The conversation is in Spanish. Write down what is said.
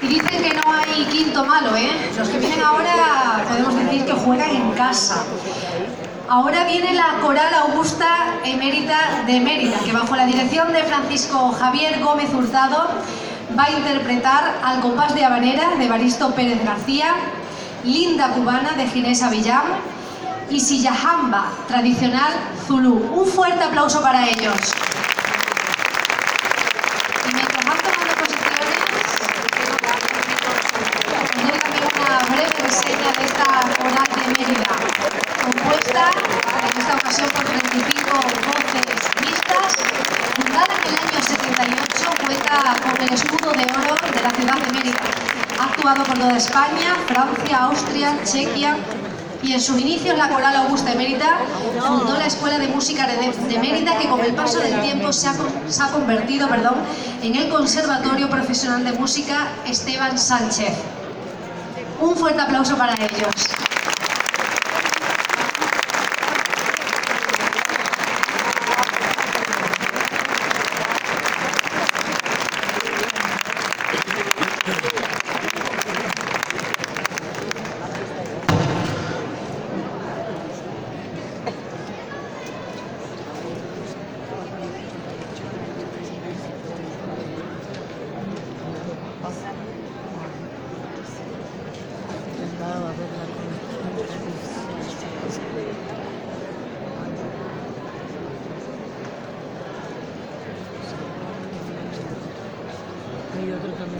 Y dicen que no hay quinto malo, ¿eh? Los que vienen ahora podemos decir que juegan en casa. Ahora viene la Coral Augusta Emérita de Mérida, que bajo la dirección de Francisco Javier Gómez Hurtado va a interpretar Al compás de habanera de Baristo Pérez García, Linda Cubana de Ginés Avillán y Sillahamba, tradicional Zulú. Un fuerte aplauso para ellos. En esta ocasión por 25 voces mixtas, fundada en el año 78, cuenta con el escudo de oro de la ciudad de Mérida. Ha actuado por toda España, Francia, Austria, Chequia, y en sus inicios la Coral Augusta de Mérida fundó la Escuela de Música de, Mérida que con el paso del tiempo se ha, se ha convertido perdón, en el Conservatorio Profesional de Música Esteban Sánchez. Un fuerte aplauso para ellos. Hay otro que